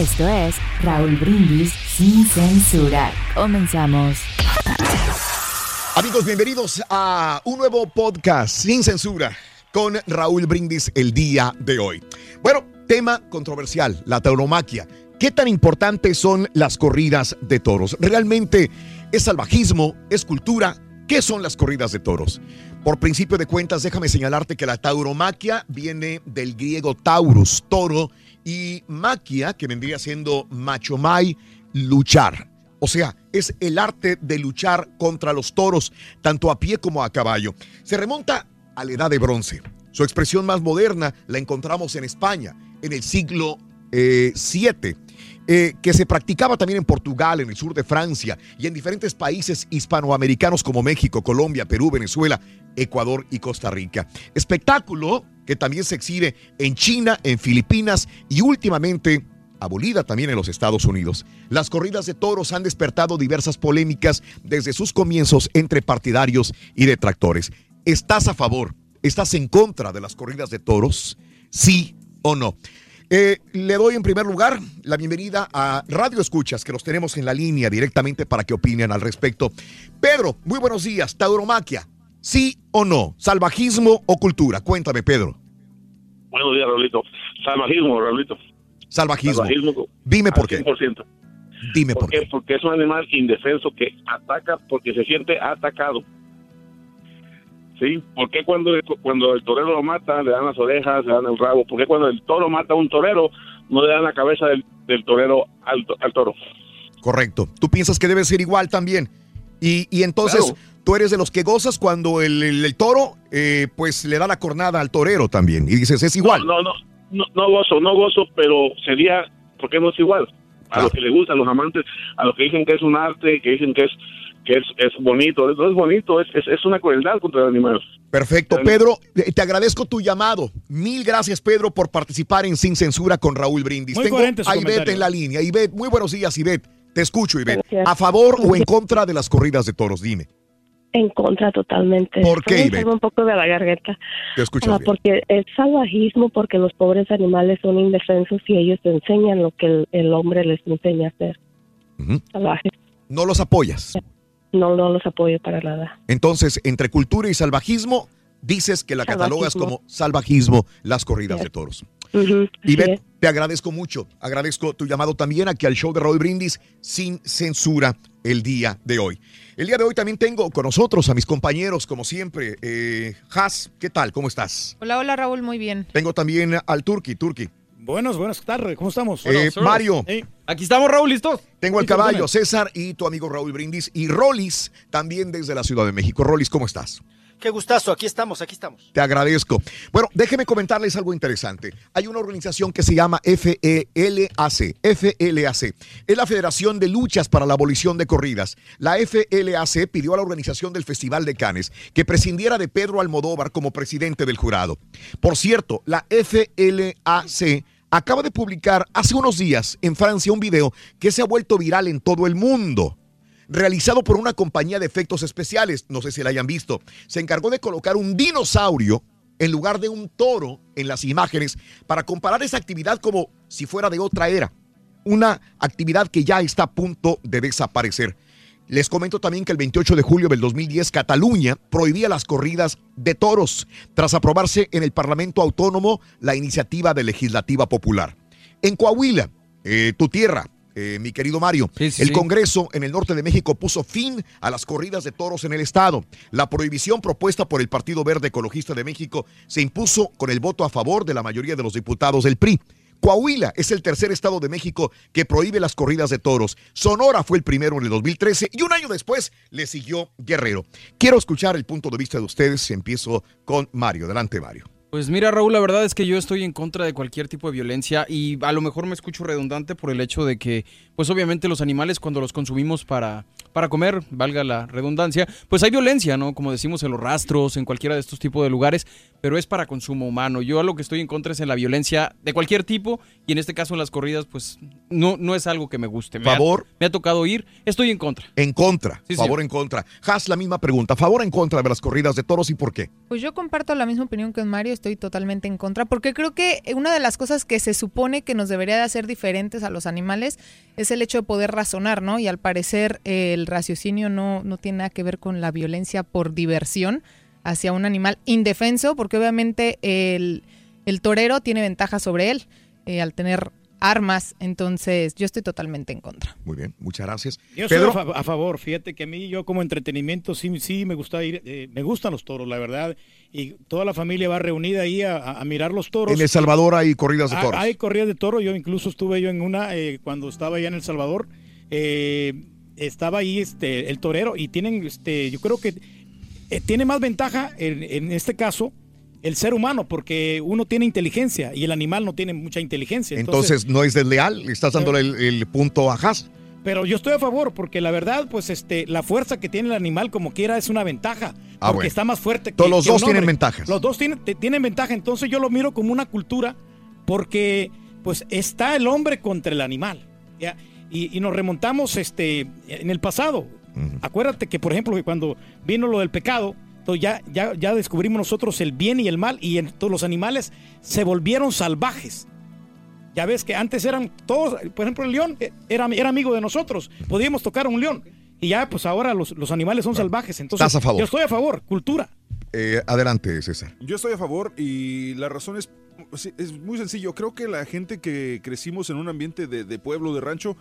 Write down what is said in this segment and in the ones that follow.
Esto es Raúl Brindis sin censura. Comenzamos. Amigos, bienvenidos a un nuevo podcast sin censura con Raúl Brindis el día de hoy. Bueno, tema controversial, la tauromaquia. ¿Qué tan importantes son las corridas de toros? ¿Realmente es salvajismo? ¿Es cultura? ¿Qué son las corridas de toros? Por principio de cuentas, déjame señalarte que la tauromaquia viene del griego taurus, toro, y maquia, que vendría siendo machomai, luchar. O sea, es el arte de luchar contra los toros, tanto a pie como a caballo. Se remonta a la edad de bronce. Su expresión más moderna la encontramos en España, en el siglo VII. Eh, que se practicaba también en Portugal, en el sur de Francia y en diferentes países hispanoamericanos como México, Colombia, Perú, Venezuela, Ecuador y Costa Rica. Espectáculo que también se exhibe en China, en Filipinas y últimamente abolida también en los Estados Unidos. Las corridas de toros han despertado diversas polémicas desde sus comienzos entre partidarios y detractores. ¿Estás a favor? ¿Estás en contra de las corridas de toros? ¿Sí o no? Eh, le doy en primer lugar la bienvenida a Radio Escuchas, que los tenemos en la línea directamente para que opinen al respecto. Pedro, muy buenos días. Tauromaquia, ¿sí o no? ¿Salvajismo o cultura? Cuéntame, Pedro. Buenos días, Raulito. Salvajismo, Raulito. Salvajismo. Dime por qué. 100%. Dime por, qué. Porque es un animal indefenso que ataca porque se siente atacado. ¿Sí? ¿Por qué cuando, cuando el torero lo mata le dan las orejas, le dan el rabo? ¿Por qué cuando el toro mata a un torero no le dan la cabeza del, del torero al, al, toro? Correcto. ¿Tú piensas que debe ser igual también? Y, y entonces Claro. tú eres de los que gozas cuando el, el- el toro eh, pues le da la cornada al torero también. Y dices, es igual. No, no, no, no gozo, no gozo, pero sería, ¿por qué no es igual? A Claro. los que les gusta, a los amantes, a los que dicen que es un arte, que dicen que es que es, es bonito, no es bonito, es, es, es una crueldad contra el animal. Perfecto, Pedro, eh, te agradezco tu llamado. Mil gracias, Pedro, por participar en Sin Censura con Raúl Brindis. Muy Tengo a Ivette en la línea. Ivette, muy buenos días, Ivette. Te escucho, Ivette. Gracias. ¿A favor o en contra de las corridas de toros? Dime. En contra totalmente. ¿Por qué, Ivette? un poco de la garganta. Te escucho Ah, porque es salvajismo, porque los pobres animales son indefensos y ellos te enseñan lo que el, el hombre les enseña a hacer. Salvajes. No los apoyas. No, no los apoyo para nada. Entonces, entre cultura y salvajismo, dices que la catalogas como salvajismo las corridas de toros. Así Ivette, te agradezco mucho. Agradezco tu llamado también aquí al show de Raúl Brindis sin censura el día de hoy. El día de hoy también tengo con nosotros a mis compañeros, como siempre. Eh, Has, ¿qué tal? ¿Cómo estás? Hola, hola Raúl, muy bien. Tengo también al Turki, Turki. Buenos, buenas tardes, ¿cómo estamos? Eh, Mario, Hey, Aquí estamos, Raúl, listos. tengo al Listo, caballo. César y tu amigo Raúl Brindis. Y Rolis, también desde la Ciudad de México. Rolis, ¿cómo estás? Qué gustazo, aquí estamos, aquí estamos. Te agradezco. Bueno, déjeme comentarles algo interesante. Hay una organización que se llama E FELAC. FLAC es la Federación de Luchas para la Abolición de Corridas. La FLAC pidió a la organización del Festival de Cannes que prescindiera de Pedro Almodóvar como presidente del jurado. Por cierto, la FLAC acaba de publicar hace unos días en Francia un video que se ha vuelto viral en todo el mundo. Realizado por una compañía de efectos especiales, no sé si la hayan visto, se encargó de colocar un dinosaurio en lugar de un toro en las imágenes para comparar esa actividad como si fuera de otra era. Una actividad que ya está a punto de desaparecer. Les comento también que el 28 de julio del 2010 Cataluña prohibía las corridas de toros tras aprobarse en el Parlamento Autónomo la iniciativa de legislativa popular. En Coahuila, eh, tu tierra, eh, mi querido Mario, Sí, sí, el. Congreso en el norte de México puso fin a las corridas de toros en el estado. La prohibición propuesta por el Partido Verde Ecologista de México se impuso con el voto a favor de la mayoría de los diputados del PRI. Coahuila es el tercer estado de México que prohíbe las corridas de toros. Sonora fue el primero en el 2013 y un año después le siguió Guerrero. Quiero escuchar el punto de vista de ustedes. Empiezo con Mario. Adelante, Mario. Pues mira, Raúl, la verdad es que yo estoy en contra de cualquier tipo de violencia y a lo mejor me escucho redundante por el hecho de que, pues obviamente los animales cuando los consumimos para, para comer, valga la redundancia, pues hay violencia, ¿no? Como decimos en los rastros, en cualquiera de estos tipos de lugares, pero es para consumo humano. Yo a lo que estoy en contra es en la violencia de cualquier tipo y en este caso en las corridas, pues no, no es algo que me guste. Me ha- Favor. me ha tocado ir, estoy en contra. En contra. Sí, favor señor. en contra. Has, la misma pregunta. ¿Favor en contra de las corridas de toros y por qué? Pues yo comparto la misma opinión que Mario, estoy totalmente en contra, porque creo que una de las cosas que se supone que nos debería de hacer diferentes a los animales es el hecho de poder razonar, ¿no? Y al parecer eh, el raciocinio no, no tiene nada que ver con la violencia por diversión hacia un animal indefenso, porque obviamente el, el torero tiene ventaja sobre él eh, al tener armas, entonces yo estoy totalmente en contra. Muy bien, muchas gracias. Yo Pedro. a, fa- a favor, fíjate que a mí yo como entretenimiento sí, sí me gusta ir, eh, me gustan los toros, la verdad, y toda la familia va reunida ahí a, mirar los toros. En El Salvador hay corridas de Ah, toros. Hay corridas de toro, yo incluso estuve yo en una eh, cuando estaba allá en El Salvador, eh, estaba ahí este el torero y tienen este yo creo que eh, tiene más ventaja en, en este caso el ser humano porque uno tiene inteligencia y el animal no tiene mucha inteligencia. Entonces, ¿no es desleal? ¿Le estás dándole el, el punto a Has? Pero yo estoy a favor porque la verdad, pues este, la fuerza que tiene el animal como quiera es una ventaja. Ah, porque bueno. está más fuerte que Todos los que un dos tienen ventajas. Los dos tienen, ventaja. Entonces yo lo miro como una cultura porque pues está el hombre contra el animal. ¿ya? Y, y nos remontamos este, en el pasado. Acuérdate que, por ejemplo, que cuando vino lo del pecado, entonces ya, ya, ya descubrimos nosotros el bien y el mal y en- todos los animales se volvieron salvajes. Ya ves que antes eran todos, por ejemplo, el león eh, era, era amigo de nosotros, podíamos tocar a un león. Y ya, pues ahora los, los animales son salvajes. Entonces, Estás a favor. yo estoy a favor, cultura. Eh, adelante, César. Yo estoy a favor y la razón es, es muy sencillo. Creo que la gente que crecimos en un ambiente de, de pueblo, de rancho,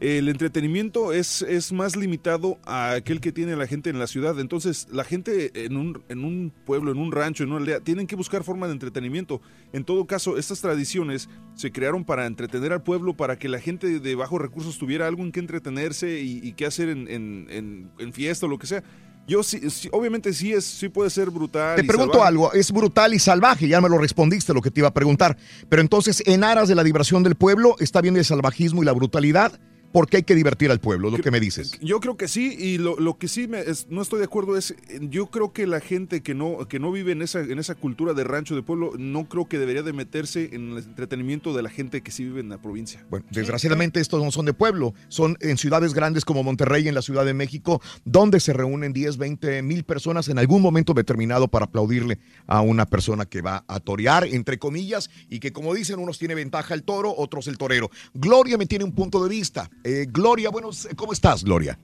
el entretenimiento es, es más limitado a aquel que tiene la gente en la ciudad. Entonces, la gente en un, en un pueblo, en un rancho, en una aldea, tienen que buscar forma de entretenimiento. En todo caso, estas tradiciones se crearon para entretener al pueblo, para que la gente de bajos recursos tuviera algo en que entretenerse y, y qué hacer en, en- fiesta o lo que sea. Yo sí, sí, obviamente sí es, sí puede ser brutal. Te y pregunto salvaje. algo, es brutal y salvaje, ya me lo respondiste lo que te iba a preguntar, pero entonces en aras de la diversión del pueblo está bien el salvajismo y la brutalidad, porque hay que divertir al pueblo, lo que me dices. Yo creo que sí, y lo, lo que sí me es- no estoy de acuerdo es, yo creo que la gente que no, que no vive en esa, en esa cultura de rancho de pueblo, no creo que debería de meterse en el entretenimiento de la gente que sí vive en la provincia. Bueno, desgraciadamente estos no son de pueblo, son en ciudades grandes como Monterrey, en la Ciudad de México, donde se reúnen 10, 20 mil personas en algún momento determinado para aplaudirle a una persona que va a torear, entre comillas, y que como dicen, unos tiene ventaja el toro, otros el torero. Gloria me tiene un punto de vista. Eh, Gloria, buenos, ¿cómo estás, Gloria?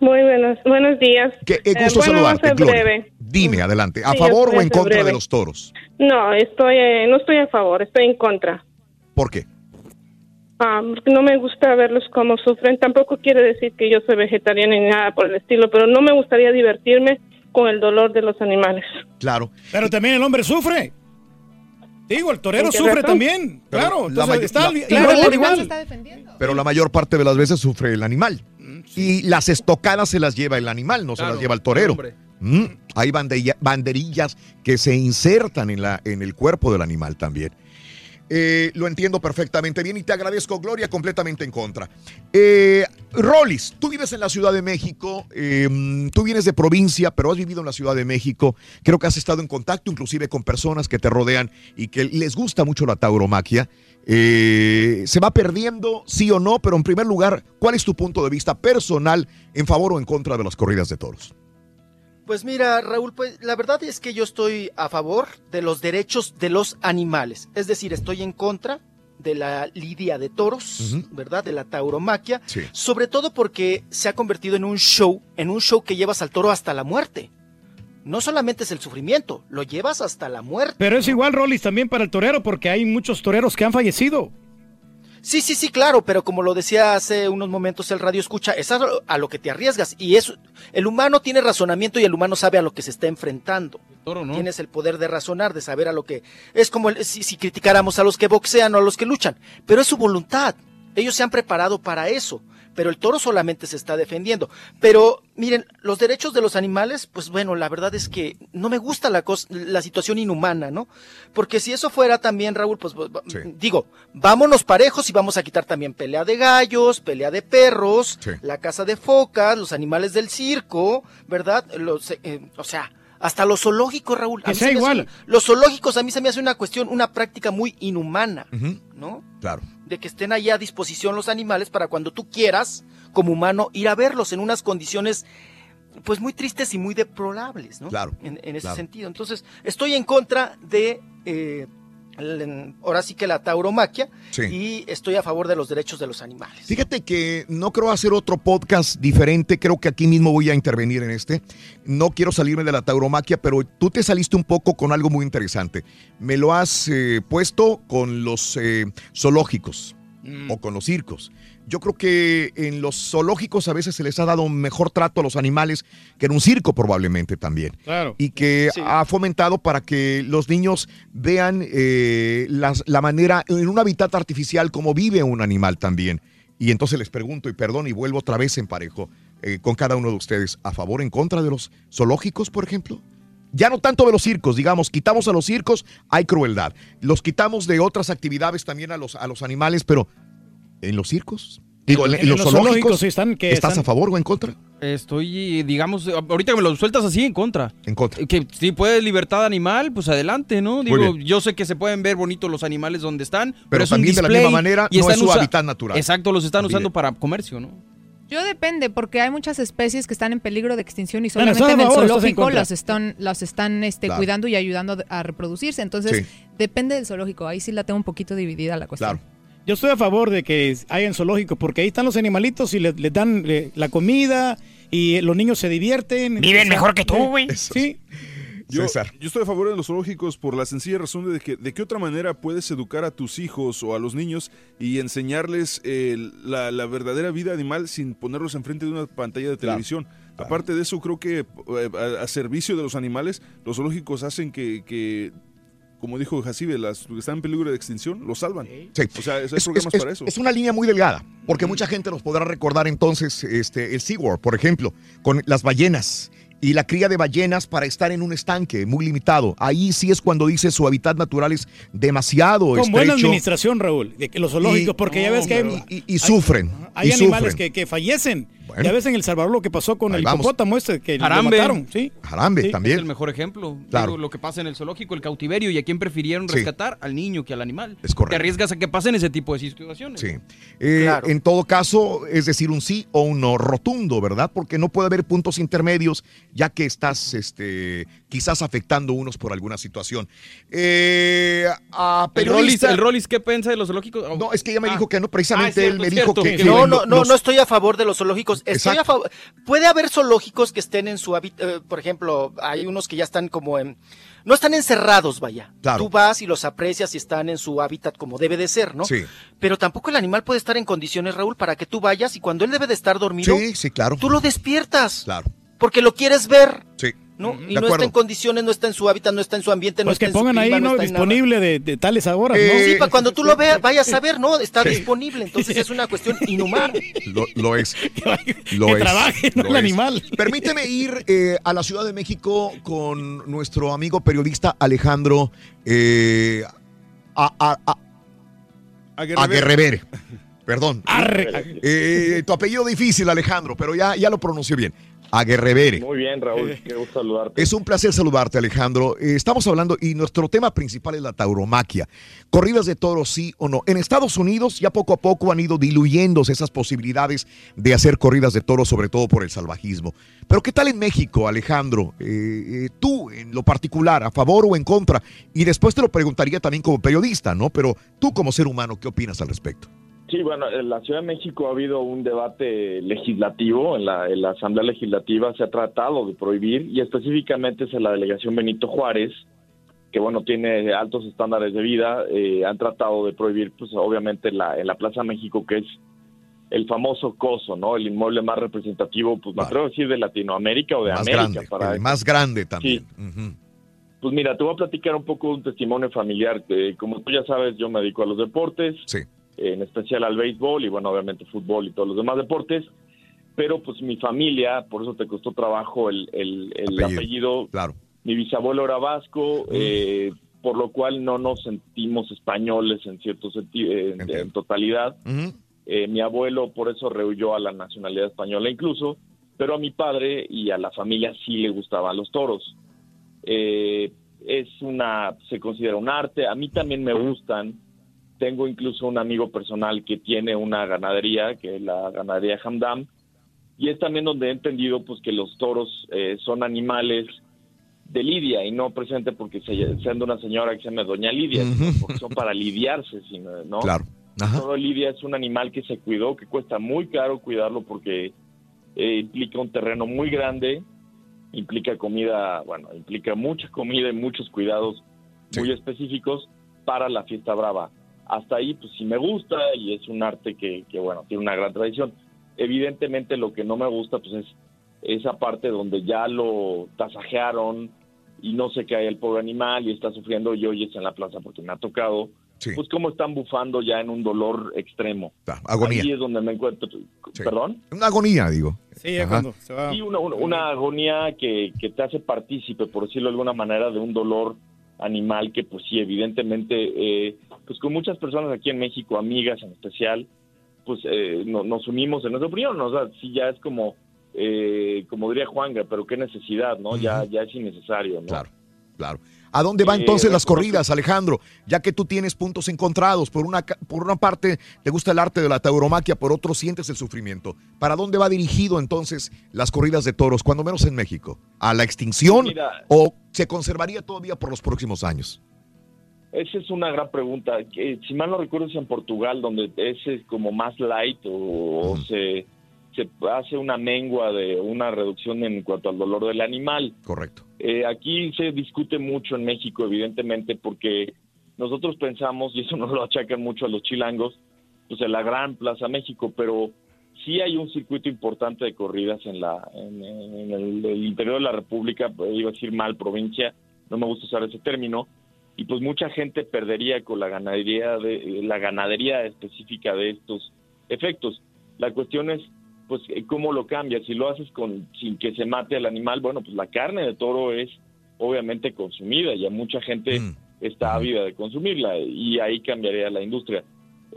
Muy buenos, buenos días. Qué eh, Eh, gusto bueno, saludarte, voy a ser Gloria. breve. Dime, adelante. ¿A Sí, favor o en contra de los toros? No, estoy, eh, no estoy a favor, estoy en contra. ¿Por qué? Ah, porque no me gusta verlos como sufren. Tampoco quiere decir que yo soy vegetariana ni nada por el estilo, pero no me gustaría divertirme con el dolor de los animales. Claro. Pero también el hombre sufre. Digo, el torero ¿En qué sufre razón? también. Pero claro, la entonces may- está la- al- Claro, el animal igual. se está defendiendo. Pero la mayor parte de las veces sufre el animal. Y las estocadas se las lleva el animal, no se las lleva el torero. Mm, Hay banderilla- banderillas que se insertan en, la, en el cuerpo del animal también. Eh, lo entiendo perfectamente bien y te agradezco, Gloria, completamente en contra. Eh, Rollis, tú vives en la Ciudad de México, eh, tú vienes de provincia, pero has vivido en la Ciudad de México. Creo que has estado en contacto inclusive con personas que te rodean y que les gusta mucho la tauromaquia. Eh, ¿Se va perdiendo, sí o no? Pero en primer lugar, ¿cuál es tu punto de vista personal en favor o en contra de las corridas de toros? Pues mira, Raúl, pues la verdad es que yo estoy a favor de los derechos de los animales. Es decir, estoy en contra de la lidia de toros, ¿verdad? De la tauromaquia. Sí. Sobre todo porque se ha convertido en un show, en un show que llevas al toro hasta la muerte. No solamente es el sufrimiento, lo llevas hasta la muerte. Pero es igual, Rollis, también para el torero, porque hay muchos toreros que han fallecido. Sí, sí, sí, claro, pero como lo decía hace unos momentos el radio escucha, es a lo, a lo que te arriesgas y es el humano tiene razonamiento y el humano sabe a lo que se está enfrentando. Tienes el poder de razonar, de saber a lo que es como el- si, si criticáramos a los que boxean o a los que luchan, pero es su voluntad. Ellos se han preparado para eso, pero el toro solamente se está defendiendo. Pero miren, los derechos de los animales, pues bueno, la verdad es que no me gusta la cos- la situación inhumana, ¿no? Porque si eso fuera también, Raúl, pues digo, vámonos parejos y vamos a quitar también pelea de gallos, pelea de perros, la caza de focas, los animales del circo, ¿verdad? Los, eh, o sea, hasta los zoológicos, Raúl. Que mí sea hace igual. los zoológicos a mí se me hace una cuestión, una práctica muy inhumana, ¿no? Claro. de que estén ahí a disposición los animales para cuando tú quieras, como humano, ir a verlos en unas condiciones pues muy tristes y muy deplorables, ¿no? Claro, En, en ese claro. sentido. Entonces, estoy en contra de, eh, ahora sí que la tauromaquia, Sí. y estoy a favor de los derechos de los animales. Fíjate que no creo hacer otro podcast diferente, creo que aquí mismo voy a intervenir en este. No quiero salirme de la tauromaquia, pero tú te saliste un poco con algo muy interesante. Me lo has eh, puesto con los eh, zoológicos o con los circos. Yo creo que en los zoológicos a veces se les ha dado un mejor trato a los animales que en un circo probablemente también. Claro. Y que ha fomentado para que los niños vean eh, las- la manera en un hábitat artificial como vive un animal también. Y entonces les pregunto, y perdón, y vuelvo otra vez en parejo eh, con cada uno de ustedes, ¿a favor o en contra de los zoológicos, por ejemplo? Ya no tanto de los circos, digamos, quitamos a los circos, hay crueldad. Los quitamos de otras actividades también a los, a los animales, pero ¿en los circos? Digo, en, en los, zoológicos, sí están que ¿estás están- a favor o en contra? Estoy, digamos, ahorita que me lo sueltas así, en contra. En contra. Que si puedes libertad animal, pues adelante, ¿no? Digo, yo sé que se pueden ver bonitos los animales donde están, pero, Pero es un también de la display misma manera y no es su hábitat natural. Exacto, los están También. usando para comercio, ¿no? Yo depende, porque hay muchas especies que están en peligro de extinción y Bueno, solamente ¿estás a en el favor en zoológico las están, las están este, Claro. cuidando y ayudando a reproducirse. Entonces, Sí. depende del zoológico. Ahí sí la tengo un poquito dividida la cuestión. Yo estoy a favor de que hayan zoológicos porque ahí están los animalitos y les, les dan eh, la comida y los niños se divierten. Viven mejor que tú, güey. Sí. Yo, yo estoy a favor de los zoológicos por la sencilla razón de que de qué otra manera puedes educar a tus hijos o a los niños y enseñarles eh, la, la verdadera vida animal sin ponerlos enfrente de una pantalla de televisión. Aparte de eso, creo que eh, a, a servicio de los animales, los zoológicos hacen que, que, como dijo Jacibe, las que están en peligro de extinción, los salvan. Sí. O sea, hay Es, programas es- para eso. es una línea muy delgada, porque mucha gente nos podrá recordar entonces este, el SeaWorld, por ejemplo, con las ballenas y la cría de ballenas para estar en un estanque muy limitado. Ahí sí es cuando dice su hábitat natural es demasiado Con buena administración, Raúl, de que los zoológicos, Y- porque ya ves que hay, y, y sufren. hay animales sufren. que, que fallecen. Bueno. Ya ves en El Salvador lo que pasó con Ahí el vamos. hipopótamo este que Jarambe. lo mataron, ¿sí? Jarambe Sí. también. Es el mejor ejemplo. Claro. Digo, lo que pasa en el zoológico, el cautiverio, y a quién prefirieron Sí. rescatar, al niño que al animal. Es correcto. Te arriesgas a que pasen ese tipo de situaciones. Sí. Eh, Claro. En todo caso, es decir, un sí o un no rotundo, ¿verdad? Porque no puede haber puntos intermedios, ya que estás este, quizás afectando unos por alguna situación. Eh, a El Rollis, periodista- el Rollis, ¿qué piensa de los zoológicos? No, es que ella me Ah. dijo que no, precisamente Ah, cierto, él me dijo que... que No, no, no, los- no estoy a favor de los zoológicos. Estoy a favor. Puede haber zoológicos que estén en su hábitat. por ejemplo, hay unos que ya están como en. No están encerrados, vaya. Claro. Tú vas y los aprecias y están en su hábitat como debe de ser, ¿no? Sí. Pero tampoco el animal puede estar en condiciones, Raúl, para que tú vayas y cuando él debe de estar dormido, Sí, sí, claro. tú lo despiertas. Claro. Porque lo quieres ver, Sí. ¿No? De Y no está en condiciones, no está en su hábitat, no está en su ambiente, no Pues está que en su pongan ahí, ¿no? está. Disponible de, de tales horas, ¿no? Sí, para cuando tú lo veas, vayas a ver, ¿no? Está Sí. disponible. Entonces es una cuestión inhumana. Lo, lo es. Lo que es. trabaje, no lo el es. animal. Permíteme ir eh, a la Ciudad de México con nuestro amigo periodista Alejandro. eh, a- a- a- Aguerrevere. Perdón. Eh, tu apellido difícil, Alejandro, pero ya, ya lo pronuncié bien. Aguerrevere. Muy bien, Raúl. Qué gusto saludarte. Es un placer saludarte, Alejandro. Eh, estamos hablando y nuestro tema principal es la tauromaquia. Corridas de toros, sí o no. En Estados Unidos ya poco a poco han ido diluyéndose esas posibilidades de hacer corridas de toros, sobre todo por el salvajismo. Pero ¿qué tal en México, Alejandro? Eh, eh, tú, en lo particular, a favor o en contra. Y después te lo preguntaría también como periodista, ¿no? Pero tú como ser humano, ¿qué opinas al respecto? Sí, bueno, en la Ciudad de México ha habido un debate legislativo, en la, en la Asamblea Legislativa se ha tratado de prohibir y específicamente es en la delegación Benito Juárez, que bueno, tiene altos estándares de vida, eh, han tratado de prohibir, pues obviamente en la, en la Plaza México, que es el famoso coso, ¿no? El inmueble más representativo, pues me atrevo a decir de Latinoamérica o de más América. grande, para el más grande también. Pues mira, te voy a platicar un poco de un testimonio familiar. Eh, como tú ya sabes, yo me dedico a los deportes. Sí en especial al béisbol y bueno, obviamente fútbol y todos los demás deportes. Pero pues mi familia, por eso te costó trabajo el, el, el apellido. Claro. Mi bisabuelo era vasco, eh, por lo cual no nos sentimos españoles en cierto sentido, en, totalidad. Eh, mi abuelo por eso rehuyó a la nacionalidad española incluso, pero a mi padre y a la familia sí le gustaban los toros. Eh, es una, se considera un arte, a mí también me gustan, tengo incluso un amigo personal que tiene una ganadería, que es la ganadería Hamdam, y es también donde he entendido pues que los toros eh, son animales de lidia y no presente porque se, sean de una señora que se llama Doña Lidia, sino porque son para lidiarse, sino, ¿no? Claro. Todo lidia es un animal que se cuidó, que cuesta muy caro cuidarlo porque eh, implica un terreno muy grande, implica comida, bueno, implica mucha comida y muchos cuidados muy específicos para la fiesta brava hasta ahí pues sí me gusta y es un arte que, que, bueno, tiene una gran tradición. Evidentemente lo que no me gusta pues es esa parte donde ya lo tasajearon y no sé qué hay el pobre animal y está sufriendo y hoy es en la plaza porque me ha tocado, pues como están bufando ya en un dolor extremo. agonía. Ahí es donde me encuentro. ¿Perdón? Una agonía, digo. Sí, cuando se va. Sí, una, una, una agonía que, que te hace partícipe, por decirlo de alguna manera, de un dolor animal que pues sí, evidentemente, eh, pues con muchas personas aquí en México, amigas en especial, pues eh, nos unimos en nuestra opinión, ¿no? o sea, sí ya es como, eh, como diría Juanga, pero qué necesidad, ¿no? Ya, ya es innecesario, ¿no? Claro, claro. ¿A dónde van entonces las corridas, Alejandro? Ya que tú tienes puntos encontrados. Por una, por una parte te gusta el arte de la tauromaquia, por otro sientes el sufrimiento. ¿Para dónde va dirigido entonces las corridas de toros, cuando menos en México? ¿A la extinción o se conservaría todavía por los próximos años? Esa es una gran pregunta. Si mal no recuerdo es en Portugal, donde es como más light o, se, se hace una mengua de una reducción en cuanto al dolor del animal. Correcto. Eh, aquí se discute mucho en México, evidentemente, porque nosotros pensamos, y eso nos lo achacan mucho a los chilangos, pues en la gran Plaza México, pero sí hay un circuito importante de corridas en la en, el, interior de la República, pues, iba a decir mal provincia, no me gusta usar ese término, y pues mucha gente perdería con la ganadería de la ganadería específica de estos efectos. La cuestión es pues eh, cómo lo cambias. Si lo haces con sin que se mate al animal, bueno, pues la carne de toro es obviamente consumida y a mucha gente Mm. está ávida de consumirla y ahí cambiaría la industria.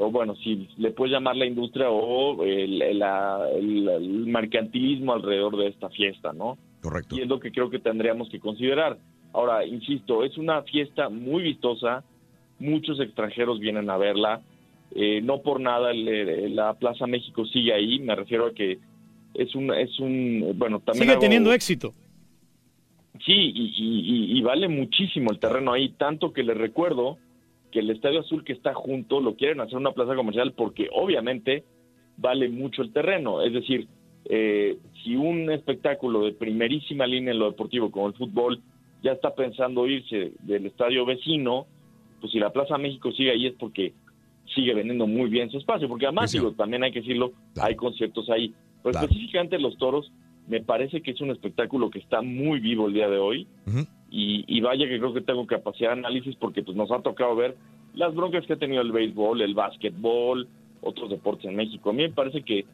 O bueno, si le puedes llamar la industria o el, el- la- el- el mercantilismo alrededor de esta fiesta, ¿no? Correcto. Y es lo que creo que tendríamos que considerar. Ahora, insisto, es una fiesta muy vistosa, muchos extranjeros vienen a verla, eh, no por nada el- el- la Plaza México sigue ahí, me refiero a que es un, es un bueno, también Sigue hago- teniendo éxito. Sí, y, y- y- y vale muchísimo el terreno ahí, tanto que les recuerdo que el Estadio Azul que está junto lo quieren hacer una plaza comercial porque obviamente vale mucho el terreno. Es decir, eh, si un espectáculo de primerísima línea en lo deportivo como el fútbol ya está pensando irse del estadio vecino, pues si la Plaza México sigue ahí es porque sigue vendiendo muy bien su espacio, porque además, digo, también hay que decirlo, hay conciertos ahí. Pero Claro. específicamente los toros, me parece que es un espectáculo que está muy vivo el día de hoy y, y vaya que creo que tengo capacidad de análisis porque pues nos ha tocado ver las broncas que ha tenido el béisbol, el básquetbol, otros deportes en México. A mí me parece que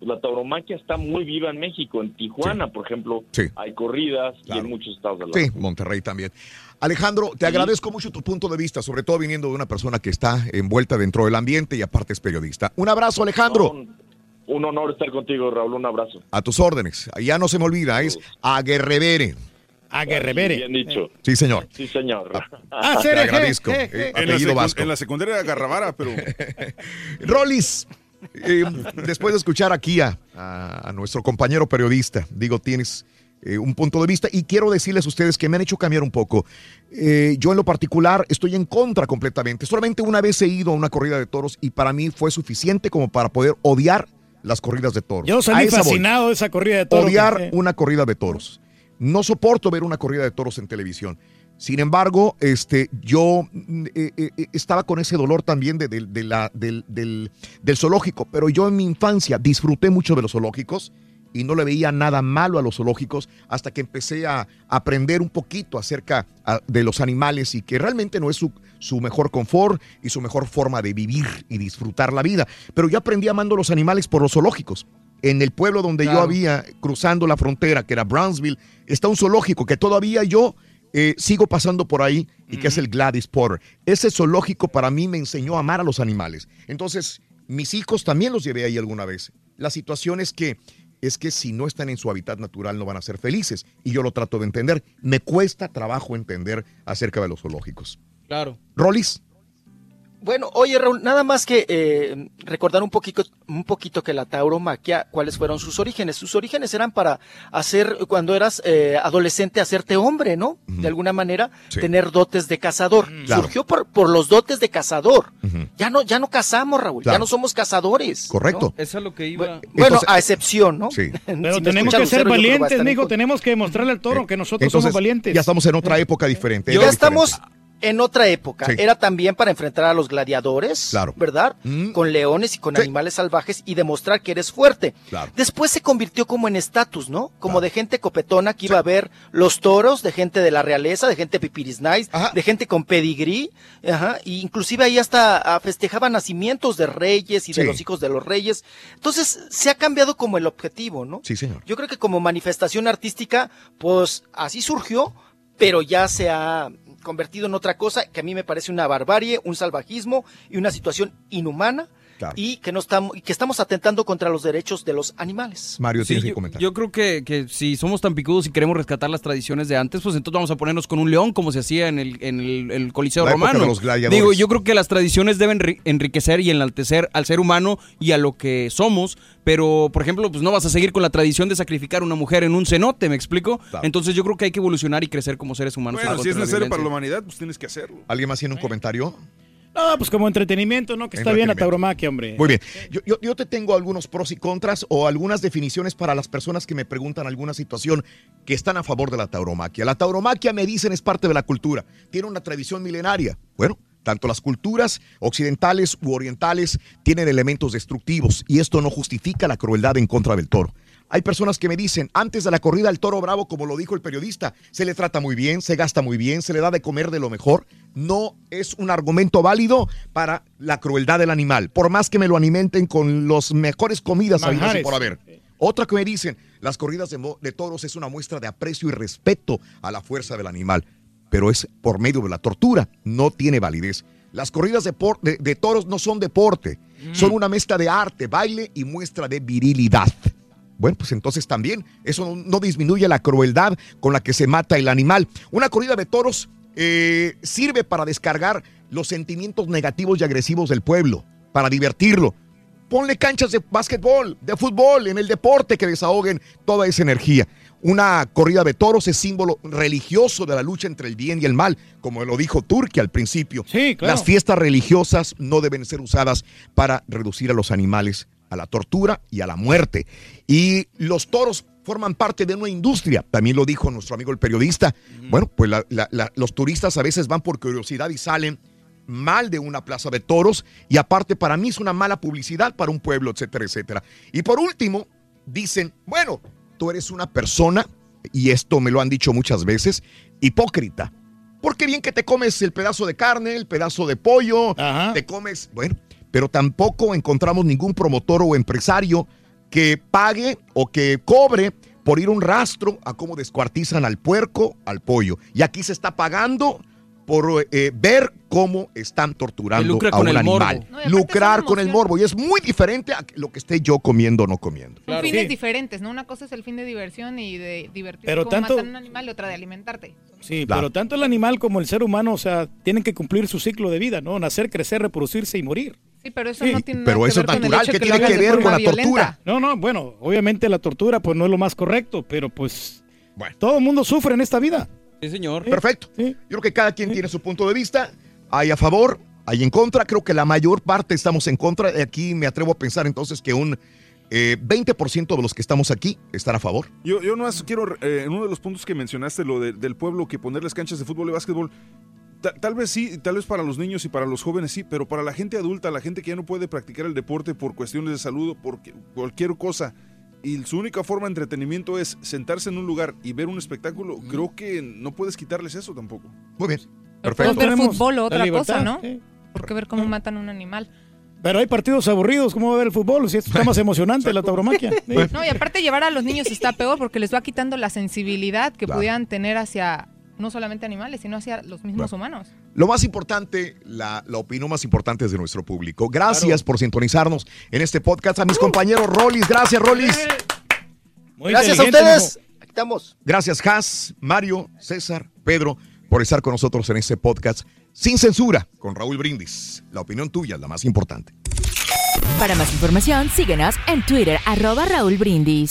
la tauromaquia está muy viva en México. En Tijuana, por ejemplo, Sí. hay corridas y en muchos estados de la Sí, Monterrey también. Alejandro, te agradezco mucho tu punto de vista, sobre todo viniendo de una persona que está envuelta dentro del ambiente y aparte es periodista. Un abrazo, Alejandro. Un, un honor estar contigo, Raúl. Un abrazo. A tus órdenes. Ya no se me olvida, es Aguerrevere. Aguerrevere. Bien dicho. Sí, señor. Sí, señor. Ah, te agradezco. eh, En la, apellido secu- vasco. en la secundaria era Garrabara, pero Rolis, eh, después de escuchar aquí a, a- a nuestro compañero periodista, digo, tienes eh, un punto de vista y quiero decirles a ustedes que me han hecho cambiar un poco. Eh, yo en lo particular estoy en contra completamente. Solamente una vez he ido a una corrida de toros y para mí fue suficiente como para poder odiar las corridas de toros. Yo A salí esa voy. fascinado de esa corrida de toros. Odiar que- una corrida de toros. No soporto ver una corrida de toros en televisión. Sin embargo, este, yo mm, eh, eh, eh, estaba con ese dolor también de, la, del, del- del zoológico, pero yo en mi infancia disfruté mucho de los zoológicos y no le veía nada malo a los zoológicos hasta que empecé a aprender un poquito acerca ah, de los animales y que realmente no es su, su mejor confort y su mejor forma de vivir y disfrutar la vida. Pero yo aprendí amando los animales por los zoológicos. En el pueblo donde yo había cruzando la frontera, que era Brownsville, está un zoológico que todavía yo eh, sigo pasando por ahí y que es el Gladys Potter. Ese zoológico para mí me enseñó a amar a los animales. Entonces, mis hijos también los llevé ahí alguna vez. La situación es que es que si no están en su hábitat natural no van a ser felices y yo lo trato de entender. Me cuesta trabajo entender acerca de los zoológicos. Claro. Rolis, Bueno, oye Raúl, nada más que eh, recordar un poquito, un poquito que la tauromaquia, cuáles fueron sus orígenes. Sus orígenes eran para hacer, cuando eras eh, adolescente, hacerte hombre, ¿no? De alguna manera, Sí. tener dotes de cazador. Claro. Surgió por, por los dotes de cazador. Ya no, ya no cazamos, Raúl, Claro. ya no somos cazadores. Correcto. ¿no? Eso es lo que iba. Bueno, Entonces- a excepción, ¿no? Sí. Pero Si tenemos que ser Lucero, valientes, contra. Tenemos que demostrarle al toro que nosotros entonces somos valientes. ya estamos en otra época diferente. Ya estamos diferente. En otra época. Sí. Era también para enfrentar a los gladiadores, Claro. Mm. ¿verdad? Con leones y con animales salvajes y demostrar que eres fuerte. Claro. Después se convirtió como en estatus, ¿no? Como de gente copetona que iba a ver los toros, de gente de la realeza, de gente pipiris nice, de gente con pedigrí, ajá, y inclusive ahí hasta ah, festejaban nacimientos de reyes y de los hijos de los reyes. Entonces se ha cambiado como el objetivo, ¿no? Sí, señor. Yo creo que como manifestación artística, pues así surgió, pero ya se ha convertido en otra cosa que a mí me parece una barbarie, un salvajismo y una situación inhumana y que no estamos y que estamos atentando contra los derechos de los animales. Mario, Sí, tienes que yo, comentar. yo creo que, que si somos tan picudos y queremos rescatar las tradiciones de antes, pues entonces vamos a ponernos con un león como se hacía en el, en el, el Coliseo La época Romano. de los gladiadores. Digo, yo creo que las tradiciones deben ri- enriquecer y enaltecer al ser humano y a lo que somos, pero por ejemplo, pues no vas a seguir con la tradición de sacrificar a una mujer en un cenote, ¿me explico? Entonces yo creo que hay que evolucionar y crecer como seres humanos. bueno, en si es necesario para la humanidad, pues tienes que hacerlo. ¿Alguien más tiene un comentario? No, pues como entretenimiento, ¿no? Que está bien la tauromaquia, hombre. Muy bien. Yo, yo- yo te tengo algunos pros y contras o algunas definiciones para las personas que me preguntan alguna situación que están a favor de la tauromaquia. La tauromaquia, me dicen, es parte de la cultura. Tiene una tradición milenaria. Bueno, tanto las culturas occidentales u orientales tienen elementos destructivos y esto no justifica la crueldad en contra del toro. Hay personas que me dicen, antes de la corrida al toro bravo, como lo dijo el periodista, se le trata muy bien, se gasta muy bien, se le da de comer de lo mejor. No es un argumento válido para la crueldad del animal, por más que me lo alimenten con las mejores comidas habidas por haber. Otra que me dicen, las corridas de, toros es una muestra de aprecio y respeto a la fuerza del animal, pero es por medio de la tortura, no tiene validez. Las corridas de, por- de- de toros no son deporte, son una mezcla de arte, baile y muestra de virilidad. Bueno, pues entonces también eso no, no disminuye la crueldad con la que se mata el animal. Una corrida de toros eh, sirve para descargar los sentimientos negativos y agresivos del pueblo, para divertirlo. Ponle canchas de básquetbol, de fútbol, en el deporte que desahoguen toda esa energía. Una corrida de toros es símbolo religioso de la lucha entre el bien y el mal, como lo dijo Turquía al principio. Sí, claro. Las fiestas religiosas no deben ser usadas para reducir a los animales a la tortura y a la muerte. Y los toros forman parte de una industria, también lo dijo nuestro amigo el periodista. Bueno, pues la- la- la- los turistas a veces van por curiosidad y salen mal de una plaza de toros y aparte para mí es una mala publicidad para un pueblo, etcétera, etcétera. Y por último, dicen, bueno, tú eres una persona, y esto me lo han dicho muchas veces, hipócrita. Porque bien que te comes el pedazo de carne, el pedazo de pollo, te comes, bueno, pero tampoco encontramos ningún promotor o empresario que pague o que cobre por ir un rastro a cómo descuartizan al puerco, al pollo. Y aquí se está pagando por eh, ver cómo están torturando a un animal. Lucrar con el morbo. Y es muy diferente a lo que esté yo comiendo o no comiendo. Son fines diferentes, ¿no? Una cosa es el fin de diversión y de divertirse pero tanto, matar un animal y otra de alimentarte. Sí, pero tanto el animal como el ser humano, o sea, tienen que cumplir su ciclo de vida, ¿no? Nacer, crecer, reproducirse y morir. Sí, pero eso no tiene pero eso es natural, ¿qué tiene que ver con la tortura? No, no, bueno, obviamente la tortura pues no es lo más correcto, pero pues bueno. todo el mundo sufre en esta vida. Sí, señor. Perfecto. Yo creo que cada quien tiene su punto de vista. Hay a favor, hay en contra. Creo que la mayor parte estamos en contra. Aquí me atrevo a pensar entonces que un 20% eh, de los que estamos aquí están a favor. Yo, yo no quiero, eh, en uno de los puntos que mencionaste, lo del pueblo, que ponerles canchas de fútbol y básquetbol, tal vez sí, tal vez para los niños y para los jóvenes sí, pero para la gente adulta, la gente que ya no puede practicar el deporte por cuestiones de salud o por cualquier cosa, y su única forma de entretenimiento es sentarse en un lugar y ver un espectáculo, creo que no puedes quitarles eso tampoco. Muy bien. Perfecto. ver fútbol o otra cosa, ¿no? Porque ver cómo matan a un animal. Pero hay partidos aburridos, ¿cómo va a ver el fútbol? Si está más emocionante la tauromaquia. No, y aparte llevar a los niños está peor porque les va quitando la sensibilidad que pudieran tener hacia no solamente animales, sino hacia los mismos humanos. Lo más importante, la, opinión más importante es de nuestro público. Gracias por sintonizarnos en este podcast. A mis compañeros Rolis, gracias Rolis. gracias a ustedes. estamos. Gracias Has, Mario, César, Pedro, por estar con nosotros en este podcast sin censura con Raúl Brindis. La opinión tuya es la más importante. Para más información, síguenos en Twitter, arroba Raúl Brindis.